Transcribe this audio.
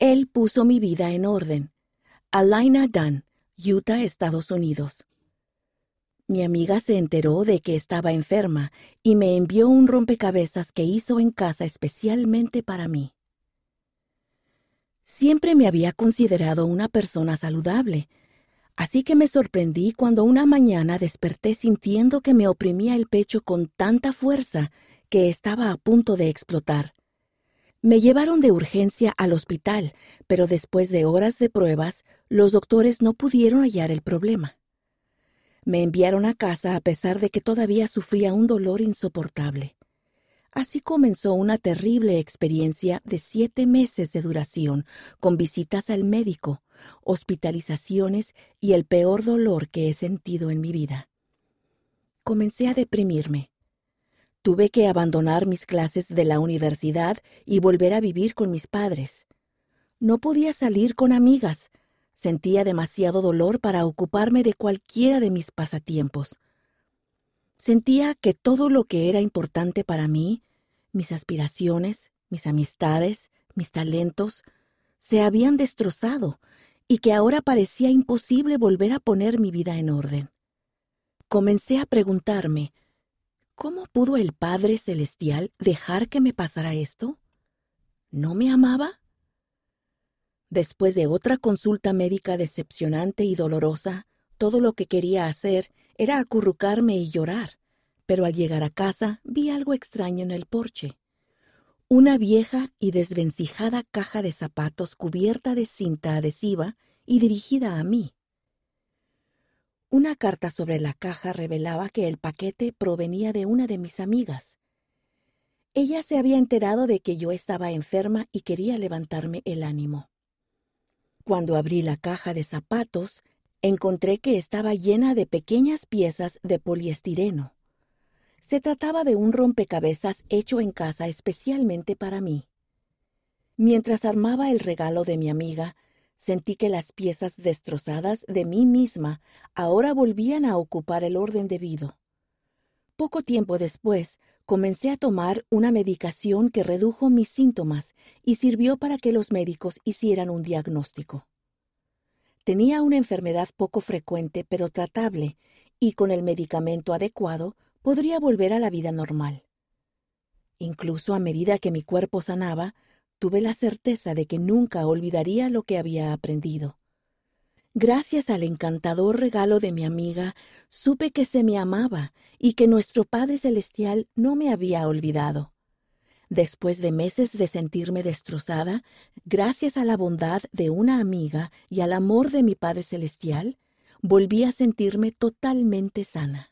Él puso mi vida en orden. Alaina Dunn, Utah, Estados Unidos. Mi amiga se enteró de que estaba enferma y me envió un rompecabezas que hizo en casa especialmente para mí. Siempre me había considerado una persona saludable, así que me sorprendí cuando una mañana desperté sintiendo que me oprimía el pecho con tanta fuerza que estaba a punto de explotar. Me llevaron de urgencia al hospital, pero después de horas de pruebas, los doctores no pudieron hallar el problema. Me enviaron a casa a pesar de que todavía sufría un dolor insoportable. Así comenzó una terrible experiencia de siete meses de duración, con visitas al médico, hospitalizaciones y el peor dolor que he sentido en mi vida. Comencé a deprimirme. Tuve que abandonar mis clases de la universidad y volver a vivir con mis padres. No podía salir con amigas. Sentía demasiado dolor para ocuparme de cualquiera de mis pasatiempos. Sentía que todo lo que era importante para mí, mis aspiraciones, mis amistades, mis talentos, se habían destrozado y que ahora parecía imposible volver a poner mi vida en orden. Comencé a preguntarme ¿Cómo pudo el Padre Celestial dejar que me pasara esto? ¿No me amaba? Después de otra consulta médica decepcionante y dolorosa, todo lo que quería hacer era acurrucarme y llorar, pero al llegar a casa vi algo extraño en el porche. Una vieja y desvencijada caja de zapatos cubierta de cinta adhesiva y dirigida a mí. Una carta sobre la caja revelaba que el paquete provenía de una de mis amigas. Ella se había enterado de que yo estaba enferma y quería levantarme el ánimo. Cuando abrí la caja de zapatos, encontré que estaba llena de pequeñas piezas de poliestireno. Se trataba de un rompecabezas hecho en casa especialmente para mí. Mientras armaba el regalo de mi amiga, Sentí que las piezas destrozadas de mí misma ahora volvían a ocupar el orden debido. Poco tiempo después, comencé a tomar una medicación que redujo mis síntomas y sirvió para que los médicos hicieran un diagnóstico. Tenía una enfermedad poco frecuente pero tratable, y con el medicamento adecuado podría volver a la vida normal. Incluso a medida que mi cuerpo sanaba, tuve la certeza de que nunca olvidaría lo que había aprendido. Gracias al encantador regalo de mi amiga, supe que se me amaba y que nuestro Padre Celestial no me había olvidado. Después de meses de sentirme destrozada, gracias a la bondad de una amiga y al amor de mi Padre Celestial, volví a sentirme totalmente sana.